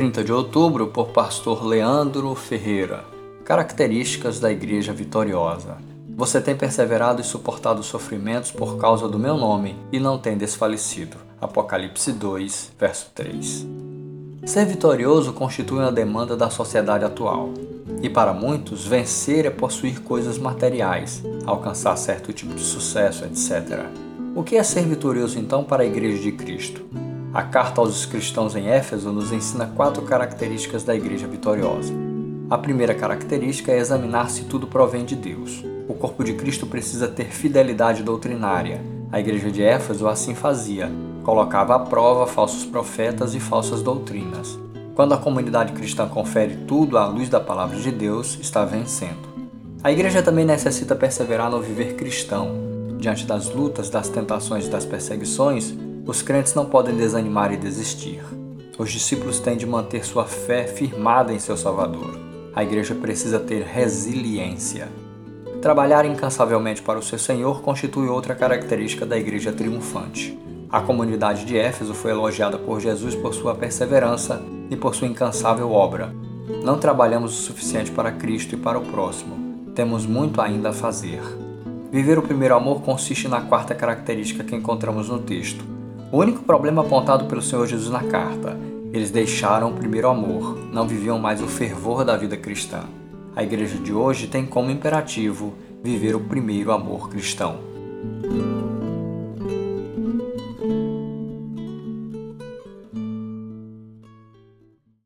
30 de outubro, por pastor Leandro Ferreira. Características da Igreja Vitoriosa. Você tem perseverado e suportado sofrimentos por causa do meu nome e não tem desfalecido. Apocalipse 2, verso 3. Ser vitorioso constitui uma demanda da sociedade atual. E para muitos, vencer é possuir coisas materiais, alcançar certo tipo de sucesso, etc. O que é ser vitorioso então para a Igreja de Cristo? A carta aos cristãos em Éfeso nos ensina quatro características da igreja vitoriosa. A primeira característica é examinar se tudo provém de Deus. O corpo de Cristo precisa ter fidelidade doutrinária. A igreja de Éfeso assim fazia, colocava à prova falsos profetas e falsas doutrinas. Quando a comunidade cristã confere tudo à luz da palavra de Deus, está vencendo. A igreja também necessita perseverar no viver cristão. Diante das lutas, das tentações e das perseguições, os crentes não podem desanimar e desistir. Os discípulos têm de manter sua fé firmada em seu Salvador. A igreja precisa ter resiliência. Trabalhar incansavelmente para o seu Senhor constitui outra característica da igreja triunfante. A comunidade de Éfeso foi elogiada por Jesus por sua perseverança e por sua incansável obra. Não trabalhamos o suficiente para Cristo e para o próximo. Temos muito ainda a fazer. Viver o primeiro amor consiste na quarta característica que encontramos no texto, o único problema apontado pelo Senhor Jesus na carta, eles deixaram o primeiro amor, não viviam mais o fervor da vida cristã. A igreja de hoje tem como imperativo viver o primeiro amor cristão.